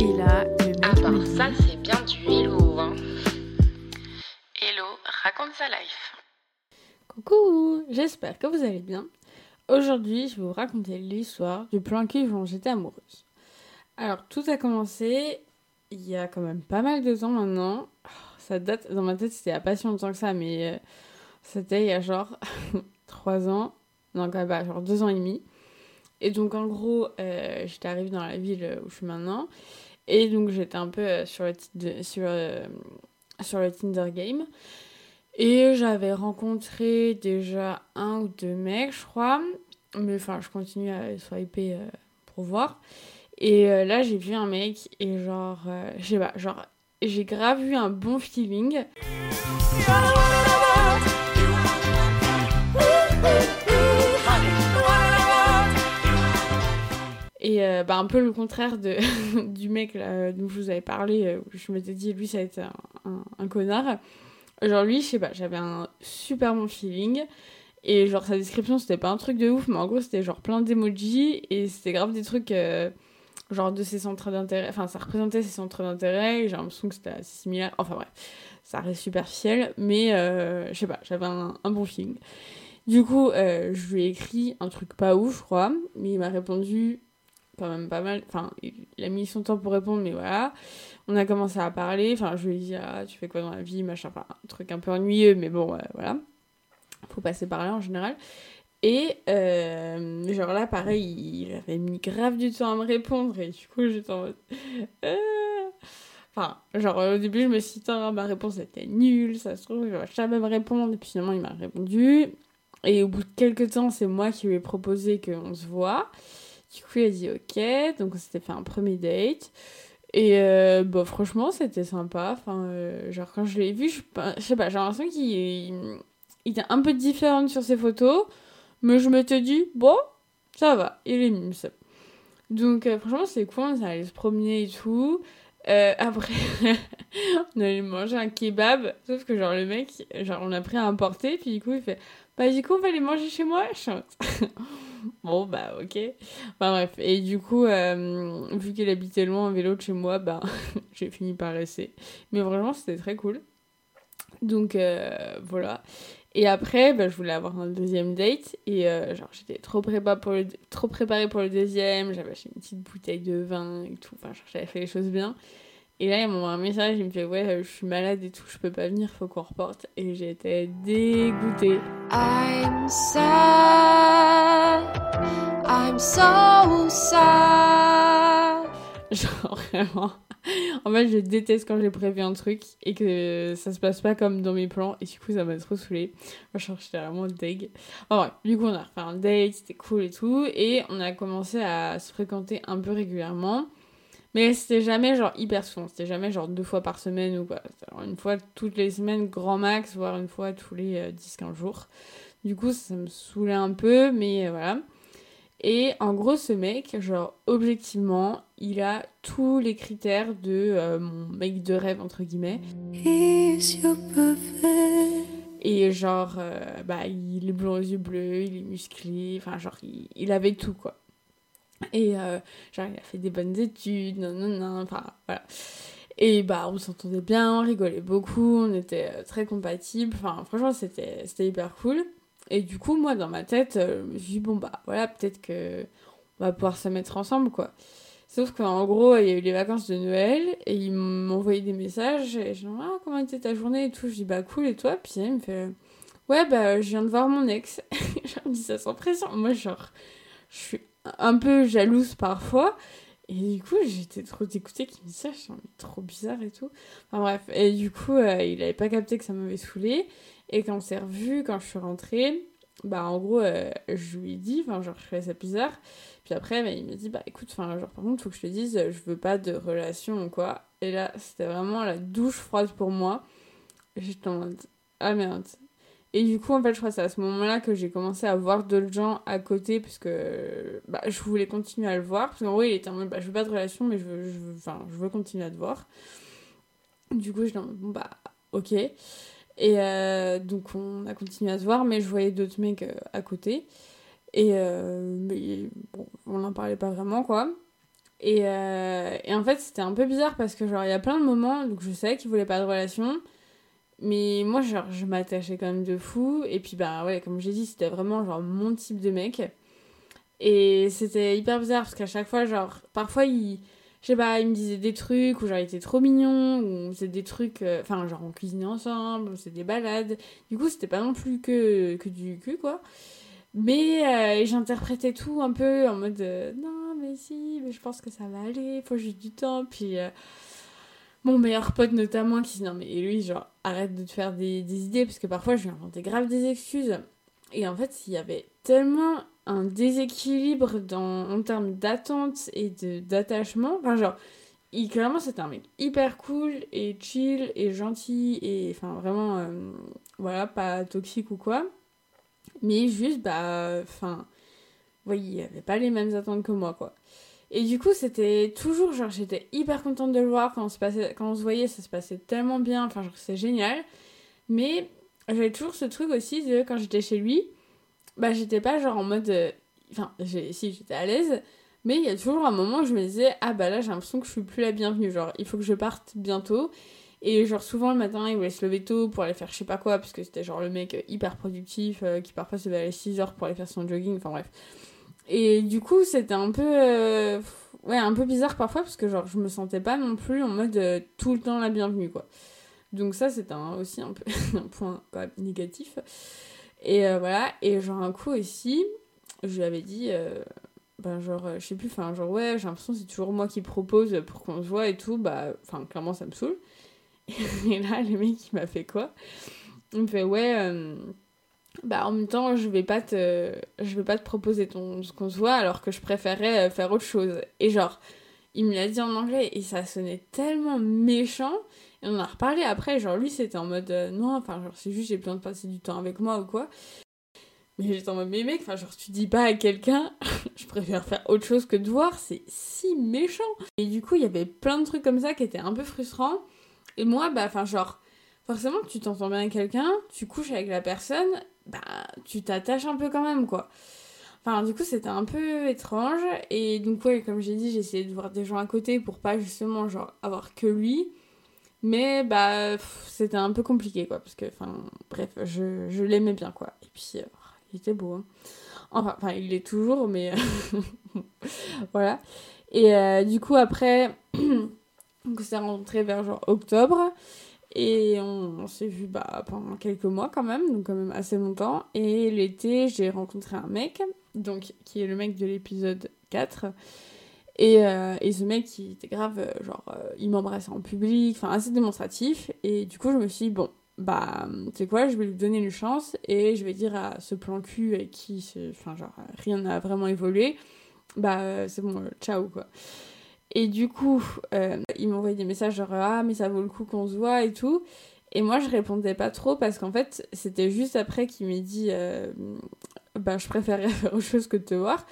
Et là, le mec ça, c'est bien du hello. Hein. Hello, raconte sa life. Coucou, j'espère que vous allez bien. Aujourd'hui, je vais vous raconter l'histoire du plan cul dont j'étais amoureuse. Alors, tout a commencé il y a quand même pas mal de temps maintenant. Oh, Ça date, dans ma tête, c'était pas si longtemps que ça, mais euh, c'était il y a genre 3 ans. Non, quand même pas, genre 2 ans et demi. Et donc, en gros, euh, j'étais arrivée dans la ville où je suis maintenant. Et donc, j'étais un peu euh, sur, le Tinder- sur, euh, sur le Tinder game. Et j'avais rencontré déjà un ou deux mecs, je crois. Mais enfin, je continue à swiper euh, pour voir. Et là, j'ai vu un mec et genre, je sais pas, genre, j'ai grave eu un bon feeling. Et euh, bah, un peu le contraire de, du mec là, dont je vous avais parlé, euh, où je m'étais dit, lui, ça va être un, connard. Genre, lui, je sais pas, j'avais un super bon feeling. Et genre, sa description, c'était pas un truc de ouf, mais en gros, c'était genre plein d'emojis. Et c'était grave des trucs, euh, genre de ses centres d'intérêt. Enfin, ça représentait ses centres d'intérêt. Et j'ai l'impression que c'était assez similaire. Enfin, bref, ça reste superficiel. Mais euh, je sais pas, j'avais un, bon feeling. Du coup, euh, je lui ai écrit un truc pas ouf, je crois. Mais il m'a répondu quand même pas mal. Enfin, il a mis son temps pour répondre, mais voilà. On a commencé à parler. Enfin, je lui ai dit, ah, tu fais quoi dans la vie, machin. Enfin, un truc un peu ennuyeux, mais bon, voilà. Faut passer par là en général. Et euh, genre là, pareil, il avait mis grave du temps à me répondre. Et du coup, j'étais en mode. euh. Enfin, genre au début, je me suis dit, ma réponse était nulle, ça se trouve, il va jamais me répondre. Et puis finalement, il m'a répondu. Et au bout de quelques temps, c'est moi qui lui ai proposé qu'on se voit. Du coup, il a dit ok. Donc, on s'était fait un premier date. Et euh, bon, franchement, c'était sympa. Enfin, euh, genre, quand je l'ai vu, je, sais pas, j'ai l'impression qu'il il, il était un peu différent sur ses photos. Mais je m'étais dit, bon, ça va, il est mimes. Donc, euh, franchement, c'est cool. On allait se promener et tout. Euh, après, on allait manger un kebab. Sauf que, genre, le mec, genre, on a pris à emporter. Puis, du coup, il fait, bah, du coup, on va aller manger chez moi. Bon, bah, ok. Enfin, bref. Et du coup, euh, vu qu'il habitait loin en vélo de chez moi, bah, j'ai fini par rester. Mais vraiment, c'était très cool. Donc, euh, voilà. Et après, bah, je voulais avoir un deuxième date. Et euh, genre, j'étais trop, préparée pour le deuxième. J'avais acheté une petite bouteille de vin et tout. Enfin, j'avais fait les choses bien. Et là, il m'a envoyé un message. Il me fait Ouais, je suis malade et tout, je peux pas venir, faut qu'on reporte. Et j'étais dégoûtée. I'm sad. So sad. Genre, vraiment. En fait, je déteste quand j'ai prévu un truc et que ça se passe pas comme dans mes plans. Et du coup, ça m'a trop saoulée. Moi, genre, j'étais vraiment deg. Enfin, bref, du coup, on a refait un date, c'était cool et tout. Et on a commencé à se fréquenter un peu régulièrement. Mais c'était jamais genre hyper souvent. C'était jamais genre deux fois par semaine ou quoi. Genre une fois toutes les semaines, grand max, voire une fois tous les euh, 10-15 jours. Du coup, ça me saoulait un peu, mais euh, voilà. Et en gros, ce mec, genre, objectivement, il a tous les critères de euh, mon mec de rêve, entre guillemets. Et genre, euh, bah, il est blond aux yeux bleus, il est musclé, enfin, genre, il, il avait tout, quoi. Et euh, genre, il a fait des bonnes études, non, non, non, enfin, voilà. Et bah, on s'entendait bien, on rigolait beaucoup, on était très compatibles, enfin, franchement, c'était c'était hyper cool. Et du coup, moi, dans ma tête, euh, je me suis dit, bon, bah, voilà, peut-être que on va pouvoir se mettre ensemble, quoi. Sauf qu'en gros, il y a eu les vacances de Noël et il m'envoyait des messages et je dis ah comment était ta journée et tout. Je dis bah cool et toi? Puis il me fait ouais bah je viens de voir mon ex. je me dis ça sans pression. Moi genre je suis un peu jalouse parfois et du coup j'étais trop dégoûtée qu'il me dise ça. Je suis trop bizarre et tout. Enfin bref et du coup euh, il avait pas capté que ça m'avait saoulé et quand on s'est revu quand je suis rentrée bah en gros euh, je lui ai dit enfin genre je trouvais ça bizarre puis après, bah, il m'a dit, bah écoute, enfin, genre, par contre, faut que je te dise, euh, je veux pas de relation ou quoi. Et là, c'était vraiment la douche froide pour moi. J'étais en mode, ah merde. Et du coup, en fait, je crois que c'est à ce moment-là que j'ai commencé à voir d'autres gens à côté, parce que bah, je voulais continuer à le voir. Parce qu'en vrai, il était en mode, bah, je veux pas de relation, mais je veux, je je veux continuer à te voir. Du coup, j'étais en mode, bon, bah, ok. Et euh, donc, on a continué à se voir, mais je voyais d'autres mecs euh, à côté. Et euh, mais on n'en parlait pas vraiment, quoi. Et, et en fait, c'était un peu bizarre parce que, genre, il y a plein de moments, donc je savais qu'il voulait pas de relation. Mais moi, genre, je m'attachais quand même de fou. Et puis, bah ouais, comme j'ai dit, c'était vraiment, genre, mon type de mec. Et c'était hyper bizarre parce qu'à chaque fois, genre, parfois, il. Je sais pas, il me disait des trucs, ou genre, il était trop mignon, ou on faisait des trucs. euh, Enfin, genre, on cuisinait ensemble, on faisait des balades. Du coup, c'était pas non plus que, que du cul, quoi. Mais euh, j'interprétais tout un peu en mode euh, non, mais si, mais je pense que ça va aller, faut juste du temps. Puis euh, mon meilleur pote notamment qui dit non, mais lui, genre, arrête de te faire des, des idées parce que parfois je lui inventais grave des excuses. Et en fait, il y avait tellement un déséquilibre dans, en termes d'attente et d'attachement. Enfin, genre, il, clairement, c'était un mec hyper cool et chill et gentil et enfin, vraiment, euh, voilà, pas toxique ou quoi. Mais juste, bah, enfin, ouais, il avait pas les mêmes attentes que moi, quoi. Et du coup, c'était toujours, genre, j'étais hyper contente de le voir quand on se, passait, quand on se voyait, ça se passait tellement bien, enfin, genre, c'est génial. Mais j'avais toujours ce truc aussi de quand j'étais chez lui, bah, j'étais pas genre en mode. euh, Enfin, si, j'étais à l'aise, mais il y a toujours un moment où je me disais, ah bah là, j'ai l'impression que je suis plus la bienvenue, genre, il faut que je parte bientôt. Et genre souvent le matin il voulait se lever tôt pour aller faire je sais pas quoi parce que c'était genre le mec hyper productif euh, qui parfois se levait à 6 heures pour aller faire son jogging, enfin bref. Et du coup c'était un peu euh, ouais un peu bizarre parfois parce que genre je me sentais pas non plus en mode euh, tout le temps la bienvenue quoi. Donc ça c'est aussi un peu un point quand même négatif. Et euh, voilà et genre un coup aussi je lui avais dit euh, ben genre euh, je sais plus enfin genre ouais j'ai l'impression que c'est toujours moi qui propose pour qu'on se voit et tout bah enfin clairement ça me saoule. Et là, le mec, il m'a fait quoi? Il me fait, ouais, euh, bah en même temps, je vais pas te, je vais pas te proposer ton, ce qu'on se voit, alors que je préférais euh, faire autre chose. Et genre, il me l'a dit en anglais, et ça sonnait tellement méchant. Et on en a reparlé après, genre lui, c'était en mode, euh, non, enfin, genre, c'est juste, j'ai besoin de passer du temps avec moi ou quoi. Mais j'étais en mode, mais mec, enfin, genre, tu dis pas à quelqu'un, je préfère faire autre chose que de voir, c'est si méchant. Et du coup, il y avait plein de trucs comme ça qui étaient un peu frustrants. Et moi, bah, enfin, genre, forcément, tu t'entends bien avec quelqu'un, tu couches avec la personne, bah, tu t'attaches un peu quand même, quoi. Enfin, du coup, c'était un peu étrange. Et donc, ouais, comme j'ai dit, j'ai essayé de voir des gens à côté pour pas justement, genre, avoir que lui. Mais, bah, c'était un peu compliqué, quoi. Parce que, enfin, bref, je, je l'aimais bien, quoi. Et puis, euh, il était beau, hein. Enfin, enfin, il l'est toujours, mais. voilà. Et euh, du coup, après. On s'est rencontrés vers genre octobre et on, on s'est vu bah, pendant quelques mois quand même, donc quand même assez longtemps. Et l'été, j'ai rencontré un mec, donc qui est le mec de l'épisode 4. Et, euh, et ce mec, il était grave, euh, genre, euh, il m'embrassait en public, enfin assez démonstratif. Et du coup, je me suis dit, bon, bah, tu sais quoi, je vais lui donner une chance et je vais dire à ce plan cul avec qui, enfin, genre, rien n'a vraiment évolué, bah, c'est bon, ciao, quoi. Et du coup, il m'envoyait des messages genre ah mais ça vaut le coup qu'on se voit et tout. Et moi je répondais pas trop parce qu'en fait c'était juste après qu'il m'ait dit bah je préférerais faire autre chose que de te voir.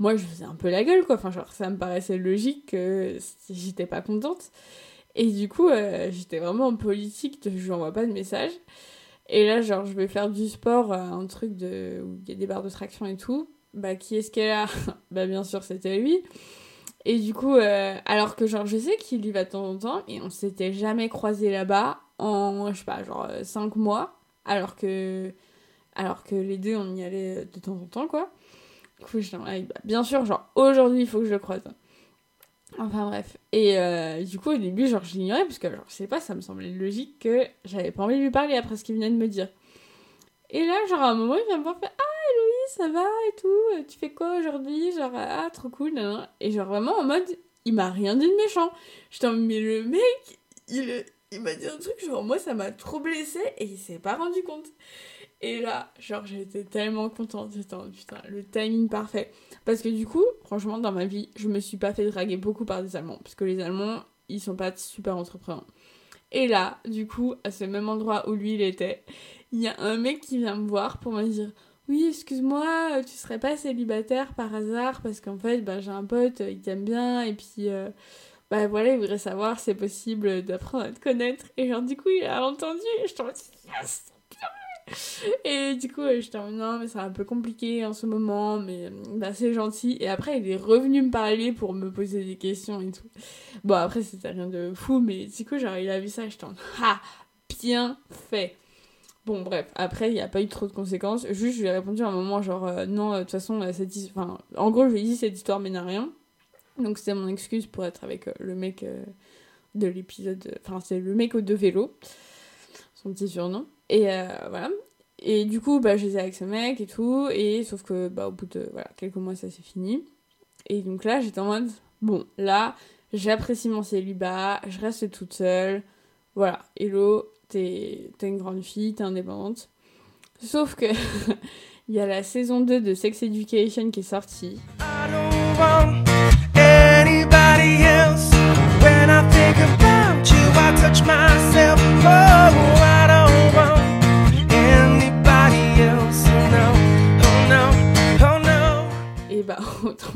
Moi je faisais un peu la gueule quoi. Enfin genre ça me paraissait logique que j'étais pas contente. Et du coup euh, j'étais vraiment en politique je lui envoie pas de message. Et là genre je vais faire du sport, euh, un truc de où il y a des barres de traction et tout. Bah qui est-ce qu'elle a? Bah bien sûr c'était lui. Et du coup, euh, alors que genre je sais qu'il y va de temps en temps, et on s'était jamais croisé là-bas en, je sais pas, genre 5 mois, alors que, alors que les deux on y allait de temps en temps, quoi. Bien sûr, genre aujourd'hui il faut que je le croise. Enfin bref. Et euh, du coup, au début, genre je l'ignorais, parce que genre, je sais pas, ça me semblait logique que j'avais pas envie de lui parler après ce qu'il venait de me dire. Et là, genre à un moment, il vient me voir, fait, ah Louise, ça va et tout, tu fais quoi aujourd'hui? Genre, ah, trop cool. Et genre vraiment en mode, il m'a rien dit de méchant. J'étais en mais le mec, il, il m'a dit un truc, genre moi ça m'a trop blessé et il s'est pas rendu compte. Et là, genre j'étais tellement contente, mode, putain, le timing parfait. Parce que du coup, franchement, dans ma vie, je me suis pas fait draguer beaucoup par des Allemands. Parce que les Allemands, ils sont pas super entreprenants. Et là, du coup, à ce même endroit où lui il était, il y a un mec qui vient me voir pour me dire oui, excuse-moi, euh, tu serais pas célibataire par hasard? Parce qu'en fait, bah, j'ai un pote, euh, il t'aime bien et puis euh, bah voilà, il voudrait savoir si c'est possible d'apprendre à te connaître. Et genre, du coup, il a entendu et je t'en dis yes. Et du coup, j'étais en non, mais c'est un peu compliqué en ce moment, mais bah, c'est gentil. Et après, il est revenu me parler pour me poser des questions et tout. Bon, après, c'était rien de fou, mais du coup, genre, il a vu ça, j'étais en ah, bien fait. Bon, bref, après, il n'y a pas eu trop de conséquences. Juste, je lui ai répondu à un moment, genre, euh, non, de toute façon, euh, cette enfin, en gros, je lui ai dit, cette histoire mène à rien. Donc, c'était mon excuse pour être avec euh, le mec de l'épisode. Enfin, c'est le mec de vélo, son petit surnom. Et voilà. Et du coup, bah, j'étais avec ce mec et tout. Et sauf que, bah, au bout de voilà, quelques mois, ça s'est fini. Et donc là, j'étais en mode, bon, là, j'apprécie mon célibat, je reste toute seule. Voilà, hello, t'es une grande fille, t'es indépendante. Sauf que il y a la saison 2 de Sex Education qui est sortie.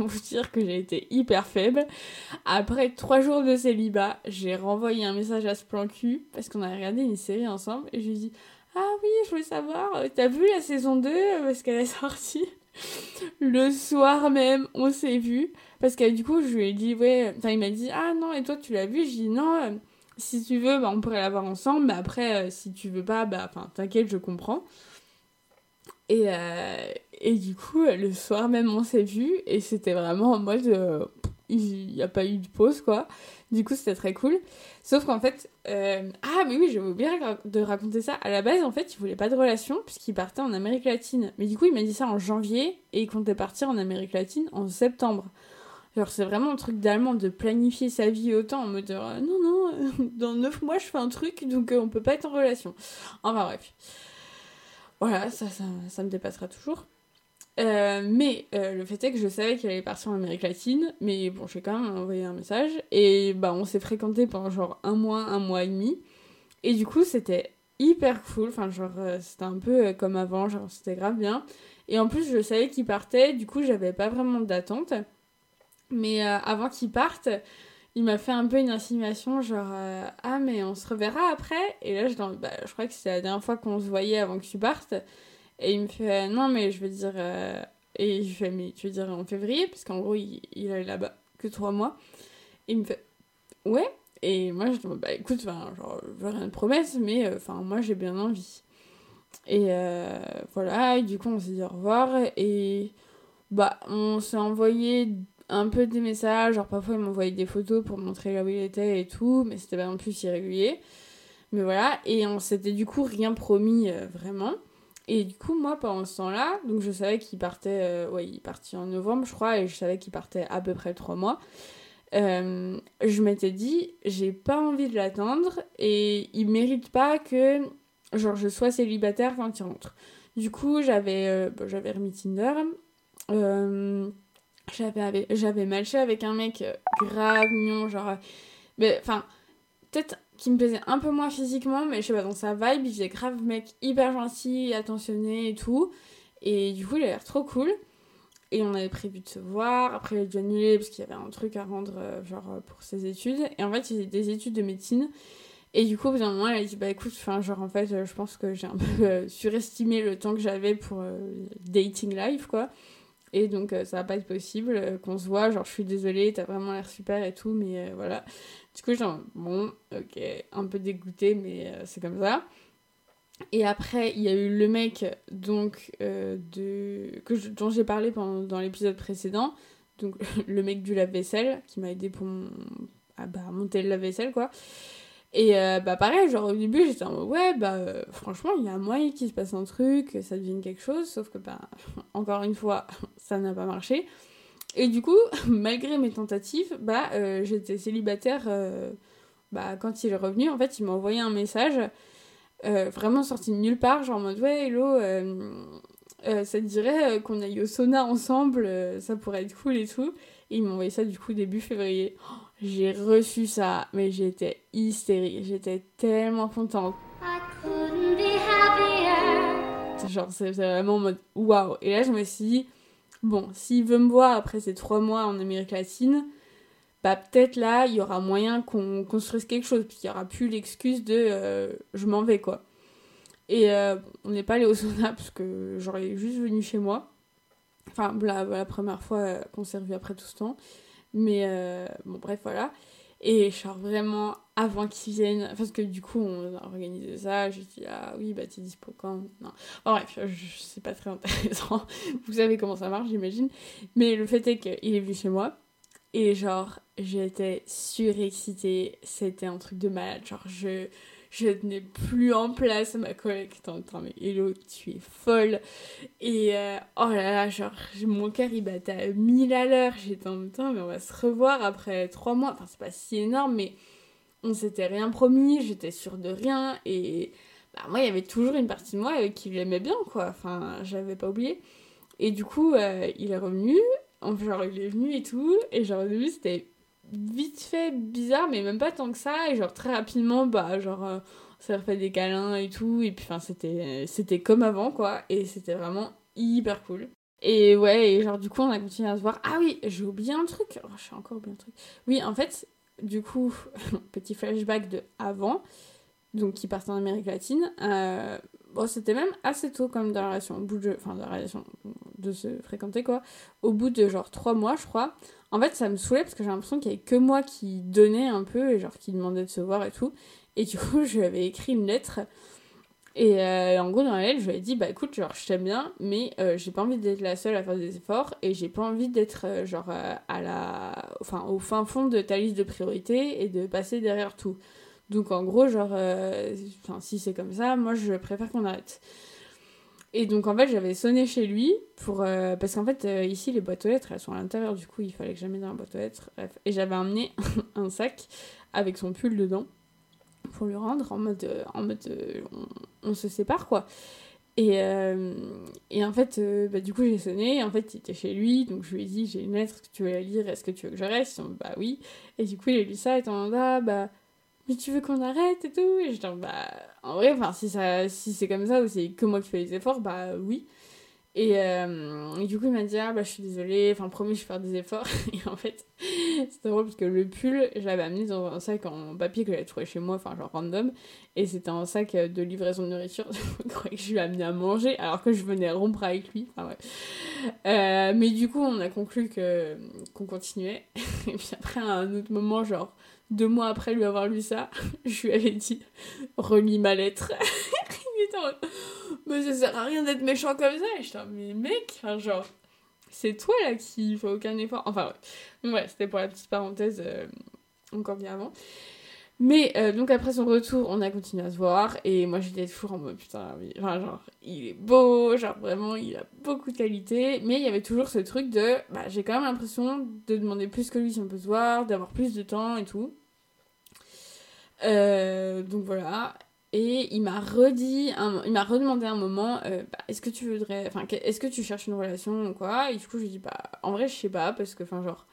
Vous dire que j'ai été hyper faible. Après trois jours de célibat, j'ai renvoyé un message à ce plan cul parce qu'on a regardé une série ensemble et je lui ai dit Ah oui, je voulais savoir, euh, t'as vu la saison 2 parce qu'elle est sortie Le soir même, on s'est vu parce que du coup, je lui ai dit Ouais, enfin, il m'a dit Ah non, et toi tu l'as vu Je dis Non, euh, si tu veux, bah, on pourrait la voir ensemble, mais après, euh, si tu veux pas, bah, enfin, t'inquiète, je comprends. Et, et du coup, le soir même, on s'est vu et c'était vraiment en mode. Euh, il n'y a pas eu de pause, quoi. Du coup, c'était très cool. Sauf qu'en fait. Euh, ah, mais oui, j'avais oublié de raconter ça. À la base, en fait, il voulait pas de relation puisqu'il partait en Amérique latine. Mais du coup, il m'a dit ça en janvier et il comptait partir en Amérique latine en septembre. Genre, c'est vraiment un truc d'allemand de planifier sa vie autant en mode euh, non, non, dans 9 mois, je fais un truc donc on peut pas être en relation. Enfin, bref. Voilà, ça, ça, ça me dépassera toujours. Euh, mais euh, le fait est que je savais qu'il allait partir en Amérique latine, mais bon, j'ai quand même envoyé un message. Et bah, on s'est fréquenté pendant genre un mois, un mois et demi. Et du coup, c'était hyper cool. Enfin, genre, euh, c'était un peu comme avant, genre, c'était grave bien. Et en plus, je savais qu'il partait, du coup, j'avais pas vraiment d'attente. Mais avant qu'il parte, il m'a fait un peu une insinuation, genre, ah, mais on se reverra après? Et là, je, bah, je crois que c'est la dernière fois qu'on se voyait avant que tu partes. Et il me fait non, mais je veux dire. Euh, et je fais mais tu veux dire en février Parce qu'en gros, il, il est là-bas que trois mois. Et il me fait ouais. Et moi, je dis bah écoute, genre, je veux rien de promesse, mais euh, enfin, moi j'ai bien envie. Et euh, voilà, et du coup, on s'est dit au revoir. Et bah, on s'est envoyé un peu des messages. Genre, parfois, il m'envoyait des photos pour montrer là où il était et tout, mais c'était pas non plus irrégulier. Mais voilà, et on s'était du coup rien promis vraiment. Et du coup, moi, pendant ce temps-là, donc je savais qu'il partait, euh, ouais, il partit en novembre, je crois, et je savais qu'il partait à peu près trois mois. Euh, je m'étais dit, j'ai pas envie de l'attendre et il mérite pas que, genre, je sois célibataire quand il rentre. Du coup, j'avais euh, j'avais remis Tinder. j'avais, j'avais matché avec un mec grave mignon, genre. Mais, enfin, peut-être qui me plaisait un peu moins physiquement, mais je sais pas, dans sa vibe, il faisait grave mec hyper gentil, attentionné et tout. Et du coup, il a l'air trop cool. Et on avait prévu de se voir. Après, il a dû annuler parce qu'il y avait un truc à rendre, euh, genre, euh, pour ses études. Et en fait, il faisait des études de médecine. Et du coup, au bout d'un moment, elle a dit, bah écoute, enfin, genre, en fait, euh, je pense que j'ai un peu surestimé le temps que j'avais pour dating life, quoi. Et donc, ça va pas être possible qu'on se voit. Genre, je suis désolée, t'as vraiment l'air super et tout, mais voilà. Du coup, genre, bon, ok, un peu dégoûté, mais euh, c'est comme ça. Et après, il y a eu le mec donc euh, de que dont j'ai parlé dans l'épisode précédent, donc le mec du lave-vaisselle qui m'a aidé pour ah bah, monter le lave-vaisselle quoi. Et euh, bah pareil, genre au début j'étais en mode ouais bah franchement il y a moyen qu'il se passe un truc, ça devienne quelque chose, sauf que bah encore une fois ça n'a pas marché. Et du coup, malgré mes tentatives, bah, euh, j'étais célibataire euh, bah, quand il est revenu. En fait, il m'a envoyé un message euh, vraiment sorti de nulle part, genre en mode Ouais, hello, ça te dirait qu'on aille au sauna ensemble, ça pourrait être cool et tout. Et il m'a envoyé ça du coup début février. Oh, j'ai reçu ça, mais j'étais hystérique, j'étais tellement contente. Genre, c'est vraiment en mode waouh. Et là, je me suis dit bon, s'il veut me voir après ces trois mois en Amérique latine, bah peut-être là, il y aura moyen qu'on construise quelque chose, puis il n'y aura plus l'excuse de euh, je m'en vais, quoi. Et euh, on n'est pas allé au sauna parce que est juste venu chez moi. Enfin, la, la première fois euh, qu'on s'est revu après tout ce temps. Mais euh, bon, bref, voilà. Et genre vraiment avant qu'ils viennent, parce que du coup on a organisé ça, j'ai dit ah oui bah t'es dispo quand? Non. Bon, bref, c'est pas très intéressant. Vous savez comment ça marche j'imagine. Mais le fait est qu'il est venu chez moi. Et genre j'étais surexcitée. C'était un truc de malade. Genre je je tenais plus en place ma collègue attends mais Hello tu es folle. Et euh, oh là là genre mon cœur il battait à 1000 à l'heure. J'étais en même temps mais on va se revoir après trois mois. Enfin c'est pas si énorme mais on s'était rien promis. J'étais sûre de rien. Et bah, moi il y avait toujours une partie de moi euh, qui l'aimait bien quoi. Enfin j'avais pas oublié. Et du coup euh, il est revenu. Genre il est venu et tout. Et genre au début c'était vite fait bizarre, mais même pas tant que ça. Et genre très rapidement, bah genre euh, on s'est refait des câlins et tout. Et puis enfin c'était c'était comme avant quoi. Et c'était vraiment hyper cool. Et ouais, et genre du coup on a continué à se voir. Ah oui, j'ai oublié un truc. Oh, j'ai encore oublié un truc. Oui, en fait, du coup, petit flashback de avant, donc qui partait en Amérique latine. Euh, bon, c'était même assez tôt comme dans la relation, au bout de, enfin, de la relation, de se fréquenter quoi. Au bout de genre trois mois, je crois, en fait, ça me saoulait parce que j'ai l'impression qu'il y avait que moi qui donnais un peu et genre qui demandait de se voir et tout. Et du coup, je lui avais écrit une lettre. Et euh, en gros, dans la lettre, je lui ai dit Bah écoute, genre, je t'aime bien, mais euh, j'ai pas envie d'être la seule à faire des efforts et j'ai pas envie d'être, genre, à la. Enfin, au fin fond de ta liste de priorités et de passer derrière tout. Donc, en gros, genre, enfin, si c'est comme ça, moi, je préfère qu'on arrête. Et donc en fait j'avais sonné chez lui pour euh, parce qu'en fait euh, ici les boîtes aux lettres elles sont à l'intérieur. Du coup il fallait que j'amène dans la boîte aux lettres. Bref. et j'avais amené un sac avec son pull dedans pour lui rendre en mode euh, en mode on, se sépare quoi. Et, et en fait bah, du coup j'ai sonné. En fait il était chez lui. Donc je lui ai dit j'ai une lettre que tu veux la lire. Est-ce que tu veux que je reste? Bah oui. Et du coup il a lu ça. Et en mode ah bah mais tu veux qu'on arrête et tout? Et j'étais bah, en vrai, enfin, si, ça, si c'est comme ça ou c'est que moi qui fais les efforts, bah oui. Et, euh, et, du coup, il m'a dit, ah bah je suis désolée, enfin, promis, je vais faire des efforts. Et en fait, c'était drôle parce que le pull, je l'avais amené dans un sac en papier que j'avais trouvé chez moi, enfin, genre random. Et c'était un sac de livraison de nourriture. je croyais que je lui ai amené à manger alors que je venais rompre avec lui. Enfin, ouais. Euh, mais du coup, on a conclu qu'on continuait. et puis après, à un autre moment, genre deux mois après lui avoir lu ça, je lui avais dit relis ma lettre. il était en mais ça sert à rien d'être méchant comme ça. Et mais mec, genre, c'est toi là qui fait aucun effort. Enfin, ouais, ouais c'était pour la petite parenthèse euh, encore bien avant. Mais euh, donc après son retour, on a continué à se voir et moi j'étais toujours en mode putain, enfin genre il est beau, genre vraiment il a beaucoup de qualités, mais il y avait toujours ce truc de bah j'ai quand même l'impression de demander plus que lui si on peut se voir, d'avoir plus de temps et tout. Euh, donc voilà. Et il m'a redit, il m'a redemandé un moment, euh, bah, est-ce que tu voudrais, enfin, est-ce que tu cherches une relation ou quoi? Et du coup, je lui dis, bah, en vrai, je sais pas, parce que, enfin, genre,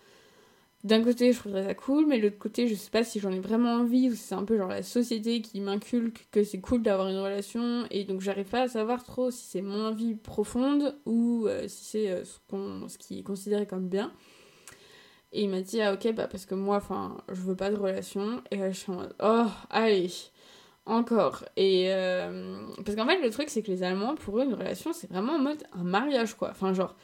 d'un côté, je trouverais ça cool, mais de l'autre côté, je sais pas si j'en ai vraiment envie ou si c'est un peu genre la société qui m'inculque que c'est cool d'avoir une relation, et donc j'arrive pas à savoir trop si c'est mon envie profonde ou euh, si c'est ce, qu'on, ce qui est considéré comme bien. Et il m'a dit, ah ok, bah parce que moi, enfin, je veux pas de relation. Et là, je suis oh, allez, encore. Et euh, parce qu'en fait, le truc, c'est que les Allemands, pour eux, une relation, c'est vraiment en mode un mariage, quoi. Enfin, genre,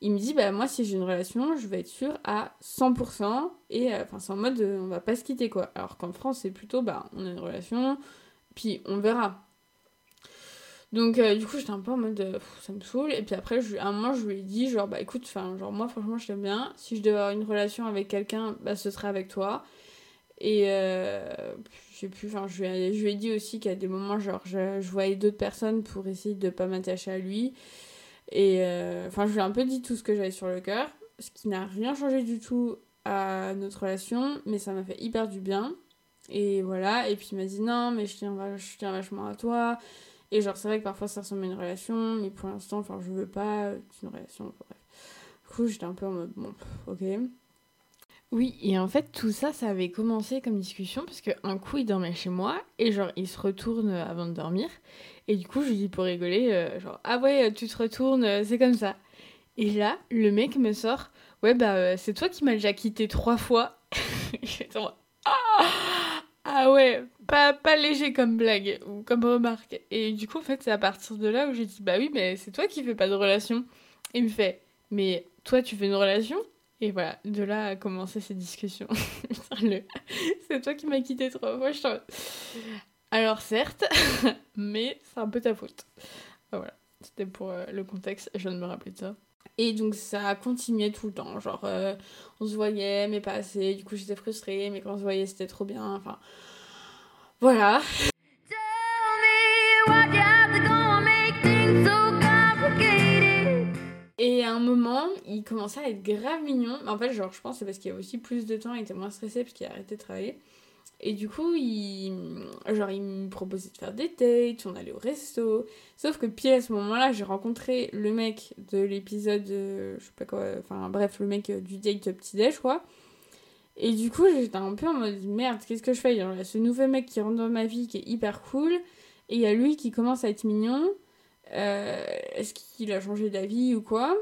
il me dit, bah moi, si j'ai une relation, je vais être sûre à 100%. Et euh, enfin, c'est en mode, on va pas se quitter, quoi. Alors qu'en France, c'est plutôt, bah, on a une relation, puis on verra. Donc, euh, du coup, j'étais un peu en mode, euh, ça me saoule. Et puis après, je, à un moment, je lui ai dit, genre, bah écoute, enfin, genre, moi, franchement, je t'aime bien. Si je devais avoir une relation avec quelqu'un, bah ce serait avec toi. Et euh, je sais plus, enfin, je, lui ai dit aussi qu'à des moments, genre, je, je voyais d'autres personnes pour essayer de pas m'attacher à lui. Et euh, enfin, je lui ai un peu dit tout ce que j'avais sur le cœur, ce qui n'a rien changé du tout à notre relation, mais ça m'a fait hyper du bien. Et voilà, et puis il m'a dit non, mais je tiens, vachement à toi. Et genre, c'est vrai que parfois ça ressemble à une relation, mais pour l'instant, enfin, je veux pas une relation. Bref. Du coup, j'étais un peu en mode, bon, ok. Oui, et en fait, tout ça, ça avait commencé comme discussion, parce qu'un coup, il dormait chez moi, et genre, il se retourne avant de dormir. Et du coup, je lui dis pour rigoler, euh, genre, ah ouais, tu te retournes, euh, c'est comme ça. Et là, le mec me sort, ouais, bah, euh, c'est toi qui m'as déjà quitté trois fois. ah, ah ouais, pas, pas léger comme blague ou comme remarque. Et du coup, en fait, c'est à partir de là où j'ai dit Bah oui, mais c'est toi qui fais pas de relation. Et il me fait Mais toi, tu fais une relation? Et voilà, de là a commencé cette discussion. c'est toi qui m'as quitté trois fois. Je Alors, certes, mais c'est un peu ta faute. Voilà, c'était pour euh, le contexte. Je viens de me rappeler de ça. Et donc ça continuait tout le temps, genre euh, on se voyait mais pas assez, du coup j'étais frustrée, mais quand on se voyait c'était trop bien, enfin voilà. Un moment, il commençait à être grave mignon. En fait, genre, je pense c'est parce qu'il y a aussi plus de temps, il était moins stressé parce qu'il a arrêté de travailler. Et du coup, il, genre, il me proposait de faire des dates, on allait au resto. Sauf que pile à ce moment-là, j'ai rencontré le mec de l'épisode, je sais pas quoi, enfin bref, le mec du date petit-déj, quoi. Et du coup, j'étais un peu en mode merde, qu'est-ce que je fais? Il y a ce nouveau mec qui rentre dans ma vie qui est hyper cool, et il y a lui qui commence à être mignon. Euh, est-ce qu'il a changé d'avis ou quoi?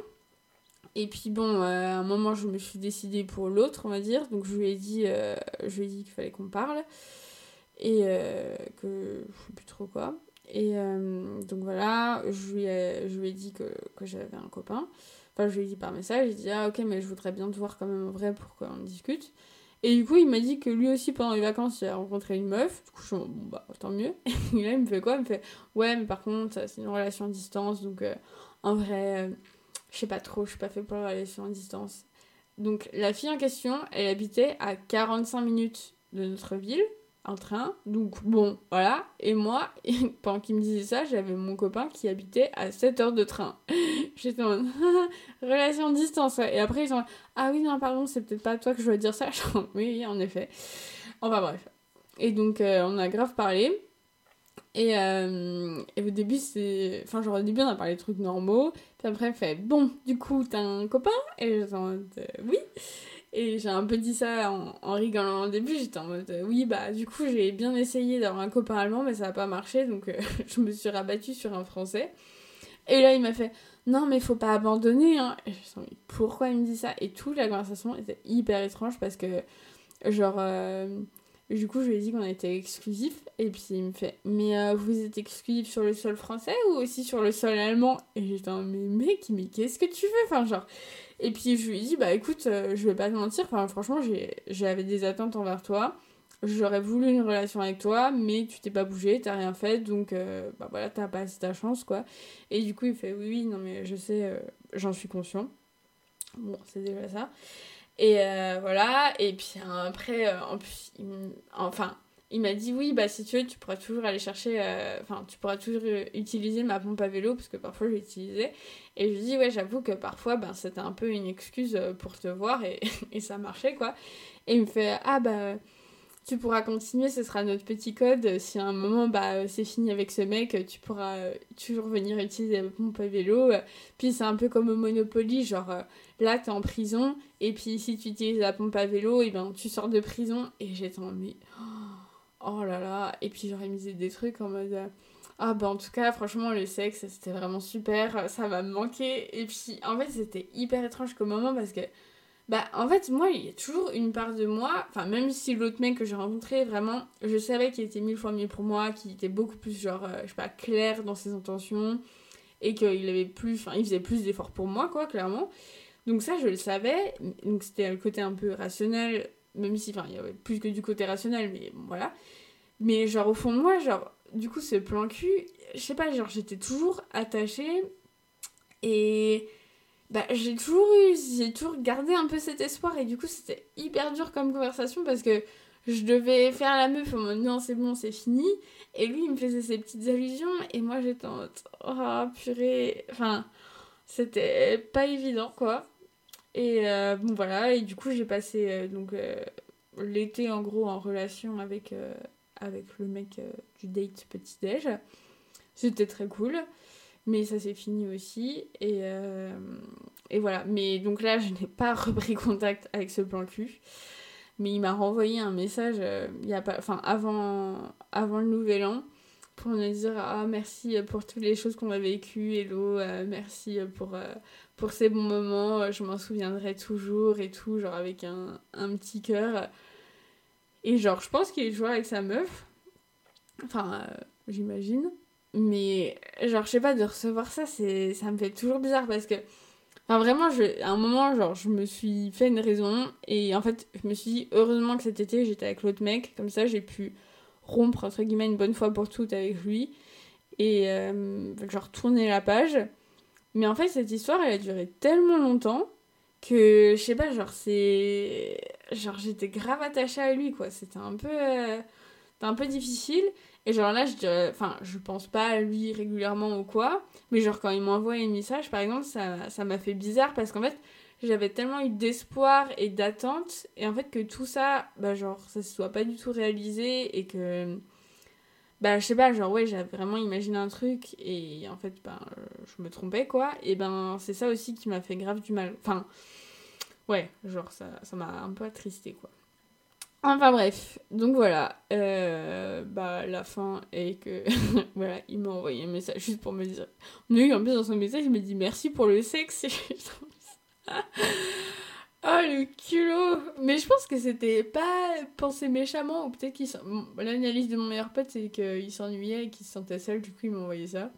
Et puis bon, euh, à un moment, je me suis décidée pour l'autre, on va dire. Donc je lui ai dit, euh, dit qu'il fallait qu'on parle et que je sais plus trop quoi. Et donc voilà, je lui ai, je lui ai dit que, que j'avais un copain. Enfin, je lui ai dit par message, j'ai dit ah ok, mais je voudrais bien te voir quand même en vrai pour qu'on discute. Et du coup, il m'a dit que lui aussi, pendant les vacances, il a rencontré une meuf. Du coup, je suis bon, bah, tant mieux. Et là, il me fait quoi? Il me fait, ouais, mais par contre, c'est une relation à distance. Donc, euh, en vrai, euh, je sais pas trop, je suis pas fait pour relation à distance. Donc, la fille en question, elle habitait à 45 minutes de notre ville en train. Donc bon, voilà. Et moi, pendant qu'il me disait ça, j'avais mon copain qui habitait à 7 heures de train. J'étais en relation distance. Et après, ils ont ah oui, non, pardon, c'est peut-être pas toi que je dois dire ça. oui, oui, en effet. Enfin bref. Et donc, euh, on a grave parlé. Et, euh, et au début, c'est. Enfin, genre, au début, on a parlé de trucs normaux. Puis après, elle fait Bon, du coup, t'as un copain? Et j'étais en mode euh, Oui. Et j'ai un peu dit ça en, rigolant au début, j'étais en mode euh, oui, bah du coup j'ai bien essayé d'avoir un copain allemand, mais ça n'a pas marché, donc je me suis rabattue sur un français. Et là il m'a fait non, mais faut pas abandonner. Hein. Et je me suis dit pourquoi il me dit ça? Et toute la conversation était hyper étrange parce que, genre, euh, du coup je lui ai dit qu'on était exclusif. Et puis il me fait mais vous êtes exclusif sur le sol français ou aussi sur le sol allemand? Et j'étais en mais mec, mais qu'est-ce que tu veux? Enfin, genre. Et puis je lui ai dit, bah écoute, euh, je vais pas te mentir, enfin, franchement, j'avais des attentes envers toi. J'aurais voulu une relation avec toi, mais tu t'es pas bougé, t'as rien fait, donc euh, bah voilà, t'as pas assez ta chance, quoi. Et du coup, il fait, oui, oui, non, mais je sais, euh, j'en suis conscient. Bon, c'est déjà ça. Et voilà, et puis après, en plus, enfin, il m'a dit oui, bah si tu veux, tu pourras toujours aller chercher, euh, enfin, tu pourras toujours utiliser ma pompe à vélo, parce que parfois je l'utilisais. Et je lui dis, ouais, j'avoue que parfois, ben, c'était un peu une excuse euh, pour te voir, et, et, ça marchait, quoi. Et il me fait, ah bah, tu pourras continuer, ce sera notre petit code. Si à un moment, bah, c'est fini avec ce mec, tu pourras toujours venir utiliser la pompe à vélo. Puis c'est un peu comme au Monopoly, genre, là, t'es en prison, et puis si tu utilises la pompe à vélo, et ben, tu sors de prison. Et j'étais en, mais... Oh, oh là là. Et puis j'aurais mis des trucs en mode. Ah bah en tout cas franchement le sexe c'était vraiment super, ça m'a manqué et puis en fait c'était hyper étrange comme moment parce que bah en fait moi il y a toujours une part de moi, enfin même si l'autre mec que j'ai rencontré vraiment je savais qu'il était mille fois mieux pour moi, qu'il était beaucoup plus genre euh, je sais pas clair dans ses intentions et qu'il avait plus, enfin il faisait plus d'efforts pour moi quoi clairement. Donc ça je le savais, donc c'était le côté un peu rationnel même si, enfin, il y avait plus que du côté rationnel, mais voilà. Mais genre, au fond de moi, genre, du coup, ce plan cul, je sais pas, genre, j'étais toujours attachée et bah, j'ai toujours eu, j'ai toujours gardé un peu cet espoir et du coup, c'était hyper dur comme conversation parce que je devais faire la meuf en mode non, c'est bon, c'est fini. Et lui, il me faisait ses petites allusions et moi, j'étais en mode oh purée. Enfin, c'était pas évident quoi. Et euh, bon voilà, et du coup j'ai passé euh, donc euh, l'été en gros en relation avec, avec le mec du date petit déj. C'était très cool, mais ça s'est fini aussi. Et, et voilà, mais donc là je n'ai pas repris contact avec ce plan cul. Mais il m'a renvoyé un message il y a pas, avant, avant le nouvel an pour dire ah merci pour toutes les choses qu'on a vécues, hello, merci pour pour ces bons moments, euh, je m'en souviendrai toujours et tout, genre avec un, un petit cœur. Et genre, je pense qu'il est avec sa meuf. Enfin, euh, j'imagine. Mais, genre, je sais pas, de recevoir ça, c'est, ça me fait toujours bizarre parce que. Enfin, vraiment, je, à un moment, genre, je me suis fait une raison. Et en fait, je me suis dit, heureusement que cet été, j'étais avec l'autre mec. Comme ça, j'ai pu rompre, entre guillemets, une bonne fois pour toutes avec lui. Et, euh, genre, tourner la page. Mais en fait, cette histoire, elle a duré tellement longtemps que, je sais pas, genre, c'est. Genre, j'étais grave attachée à lui, quoi. C'était un peu. euh, un peu difficile. Et genre là, je dirais. Enfin, je pense pas à lui régulièrement ou quoi. Mais genre, quand il m'envoie un message, par exemple, ça ça m'a fait bizarre parce qu'en fait, j'avais tellement eu d'espoir et d'attente. Et en fait, que tout ça, bah, genre, ça se soit pas du tout réalisé et que. Bah, je sais pas, genre, ouais, j'avais vraiment imaginé un truc et en fait, ben, euh, je me trompais, quoi. Et ben, c'est ça aussi qui m'a fait grave du mal. Enfin, ouais, genre, ça ça m'a un peu attristé, quoi. Enfin bref, donc voilà, euh, bah la fin est que voilà, il m'a envoyé un message juste pour me dire. Oui, en plus dans son message, il me dit merci pour le sexe. Ah le culot Mais je pense que c'était pas pensé méchamment ou peut-être qu'il L'analyse de mon meilleur pote c'est qu'il s'ennuyait et qu'il se sentait seul, du coup il m'a envoyé ça.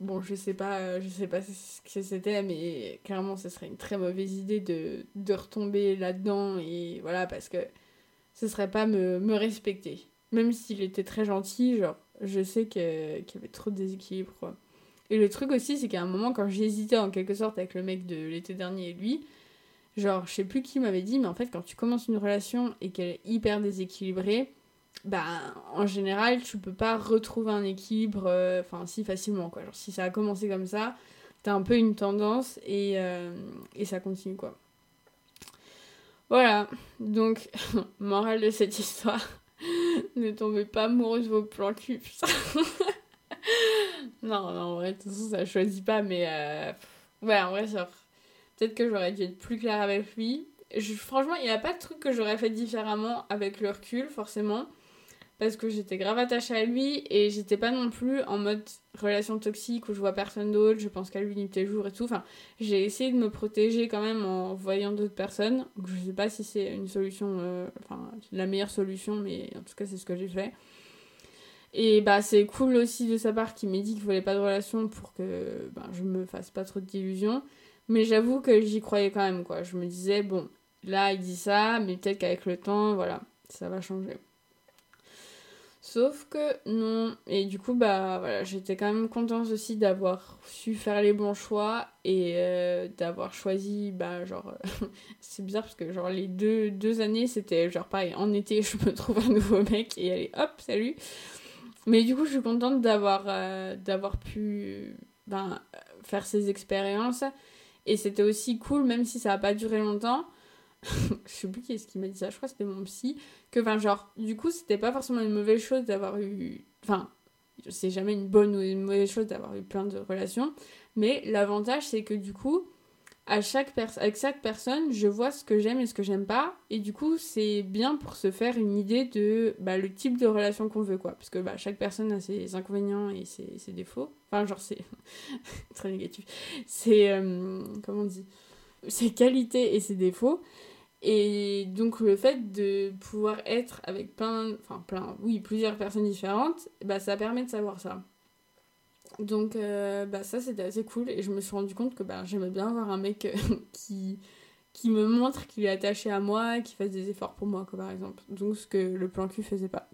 Bon, je sais pas, euh, je sais pas ce que c'était, mais clairement ce serait une très mauvaise idée de, de retomber là-dedans et voilà parce que ce serait pas me, me respecter. Même s'il était très gentil, genre, je sais qu'il y avait trop de déséquilibre. Et le truc aussi, c'est qu'à un moment, quand j'hésitais en quelque sorte avec le mec de l'été dernier et lui, genre, je sais plus qui m'avait dit, mais en fait, quand tu commences une relation et qu'elle est hyper déséquilibrée, bah, en général, tu peux pas retrouver un équilibre, euh, enfin, si facilement, quoi. Genre, si ça a commencé comme ça, t'as un peu une tendance et, euh, et ça continue, quoi. Voilà, donc, morale de cette histoire, ne tombez pas amoureuse de vos plans cul, putain. non, non, en vrai, de toute façon, ça choisit pas, mais euh, ouais, en vrai, genre, peut-être que j'aurais dû être plus claire avec lui. Franchement, il n'y a pas de truc que j'aurais fait différemment avec le recul, forcément, parce que j'étais grave attachée à lui et j'étais pas non plus en mode relation toxique où je vois personne d'autre, je pense qu'à lui nuit et jour et tout. Enfin, j'ai essayé de me protéger quand même en voyant d'autres personnes. Donc, je sais pas si c'est une solution, euh, enfin, la meilleure solution, mais en tout cas, c'est ce que j'ai fait. Et bah, c'est cool aussi de sa part qu'il m'ait dit qu'il voulait pas de relation pour que ben, je me fasse pas trop d'illusions. Mais j'avoue que j'y croyais quand même, quoi. Je me disais, bon, là, il dit ça, mais peut-être qu'avec le temps, voilà, ça va changer. Sauf que non. Et du coup, bah voilà, j'étais quand même contente aussi d'avoir su faire les bons choix et euh, d'avoir choisi, bah genre, c'est bizarre parce que genre les deux, deux années, c'était genre pareil, en été, je me trouve un nouveau mec et allez, hop, salut. Mais du coup, je suis contente d'avoir euh, d'avoir pu ben, faire ces expériences. Et c'était aussi cool, même si ça n'a pas duré longtemps. je sais plus qui est-ce qui m'a dit ça, je crois que c'était mon psy. Que, enfin, genre, du coup, c'était pas forcément une mauvaise chose d'avoir eu. Enfin, c'est jamais une bonne ou une mauvaise chose d'avoir eu plein de relations. Mais l'avantage, c'est que du coup, à chaque avec chaque personne, je vois ce que j'aime et ce que j'aime pas. Et du coup, c'est bien pour se faire une idée de bah, le type de relation qu'on veut, quoi. Parce que bah, chaque personne a ses inconvénients et ses, ses défauts. Enfin, genre, c'est très négatif. C'est. euh, comment on dit? Ses qualités et ses défauts. Et donc le fait de pouvoir être avec plein, enfin plein, oui, plusieurs personnes différentes, bah ça permet de savoir ça. Donc euh, bah ça c'était assez cool et je me suis rendu compte que bah, j'aimais bien avoir un mec euh, qui, qui me montre qu'il est attaché à moi, qui fasse des efforts pour moi, quoi, par exemple. Donc ce que le plan cul faisait pas.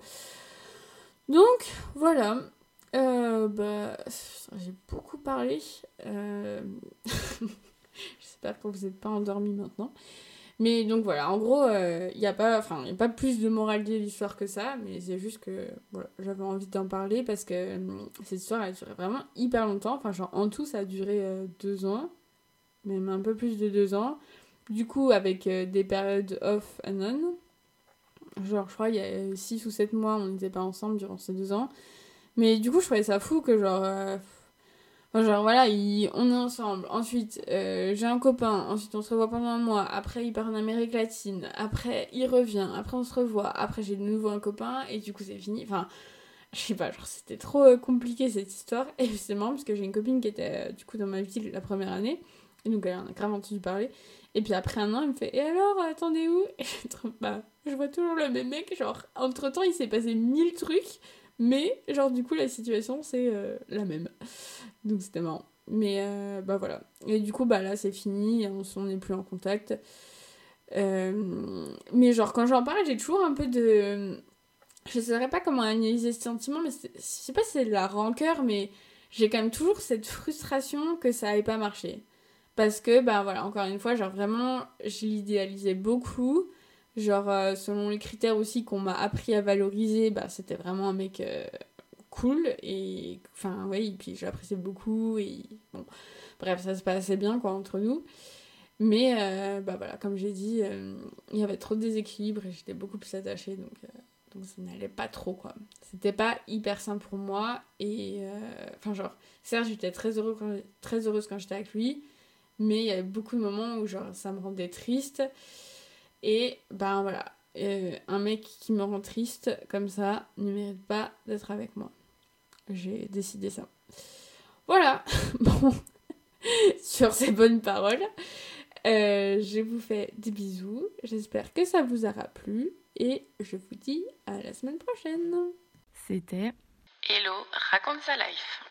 Donc voilà. Euh, bah, j'ai beaucoup parlé. J'espère que vous n'êtes pas endormis maintenant. Mais donc voilà, en gros, il n'y a, pas- y a pas plus de moralité de l'histoire que ça, mais c'est juste que voilà, j'avais envie d'en parler parce que euh, cette histoire a duré vraiment hyper longtemps. Enfin, genre en tout, ça a duré euh, deux ans, même un peu plus de deux ans. Du coup, avec euh, des périodes off and on. Genre, je crois, il y a six ou sept mois, on n'était pas ensemble durant ces deux ans. Mais du coup, je trouvais ça fou que genre. Genre voilà, il- on est ensemble. Ensuite, euh, j'ai un copain. Ensuite, on se revoit pendant un mois. Après, il part en Amérique latine. Après, il revient. Après, on se revoit. Après, j'ai de nouveau un copain. Et du coup, c'est fini. Enfin, je sais pas, genre, c'était trop euh, compliqué cette histoire. Et c'est marrant parce que j'ai une copine qui était euh, du coup dans ma vie la première année. Et donc, elle en a grave entendu parler. Et puis après un an, elle me fait Et alors, attendez où? Et bah, je vois toujours le même mec. Genre, entre temps, il s'est passé mille trucs. Mais, genre, du coup, la situation, c'est euh, la même. Donc, c'était marrant. Mais, euh, bah voilà. Et du coup, bah là, c'est fini, on n'est plus en contact. Euh, mais, genre, quand j'en parle, j'ai toujours un peu de. Je ne saurais pas comment analyser ce sentiment, mais je sais pas si c'est de la rancœur, mais j'ai quand même toujours cette frustration que ça n'ait pas marché. Parce que, bah voilà, encore une fois, genre vraiment, je l'idéalisais beaucoup. Genre, euh, selon les critères aussi qu'on m'a appris à valoriser, bah c'était vraiment un mec euh, cool. Et, enfin, oui, puis j'appréciais beaucoup. Et bon, bref, ça se passait bien, quoi, entre nous. Mais, euh, bah voilà, comme j'ai dit, il y avait trop de déséquilibre et j'étais beaucoup plus attachée, donc, donc ça n'allait pas trop, quoi. C'était pas hyper simple pour moi. Et, enfin, genre, certes, j'étais très, très heureuse quand j'étais avec lui. Mais il y avait beaucoup de moments où genre ça me rendait triste. Et ben voilà, euh, un mec qui me rend triste comme ça ne mérite pas d'être avec moi. J'ai décidé ça. Voilà, bon, sur ces bonnes paroles, euh, je vous fais des bisous. J'espère que ça vous aura plu et je vous dis à la semaine prochaine. C'était Hello, raconte sa life.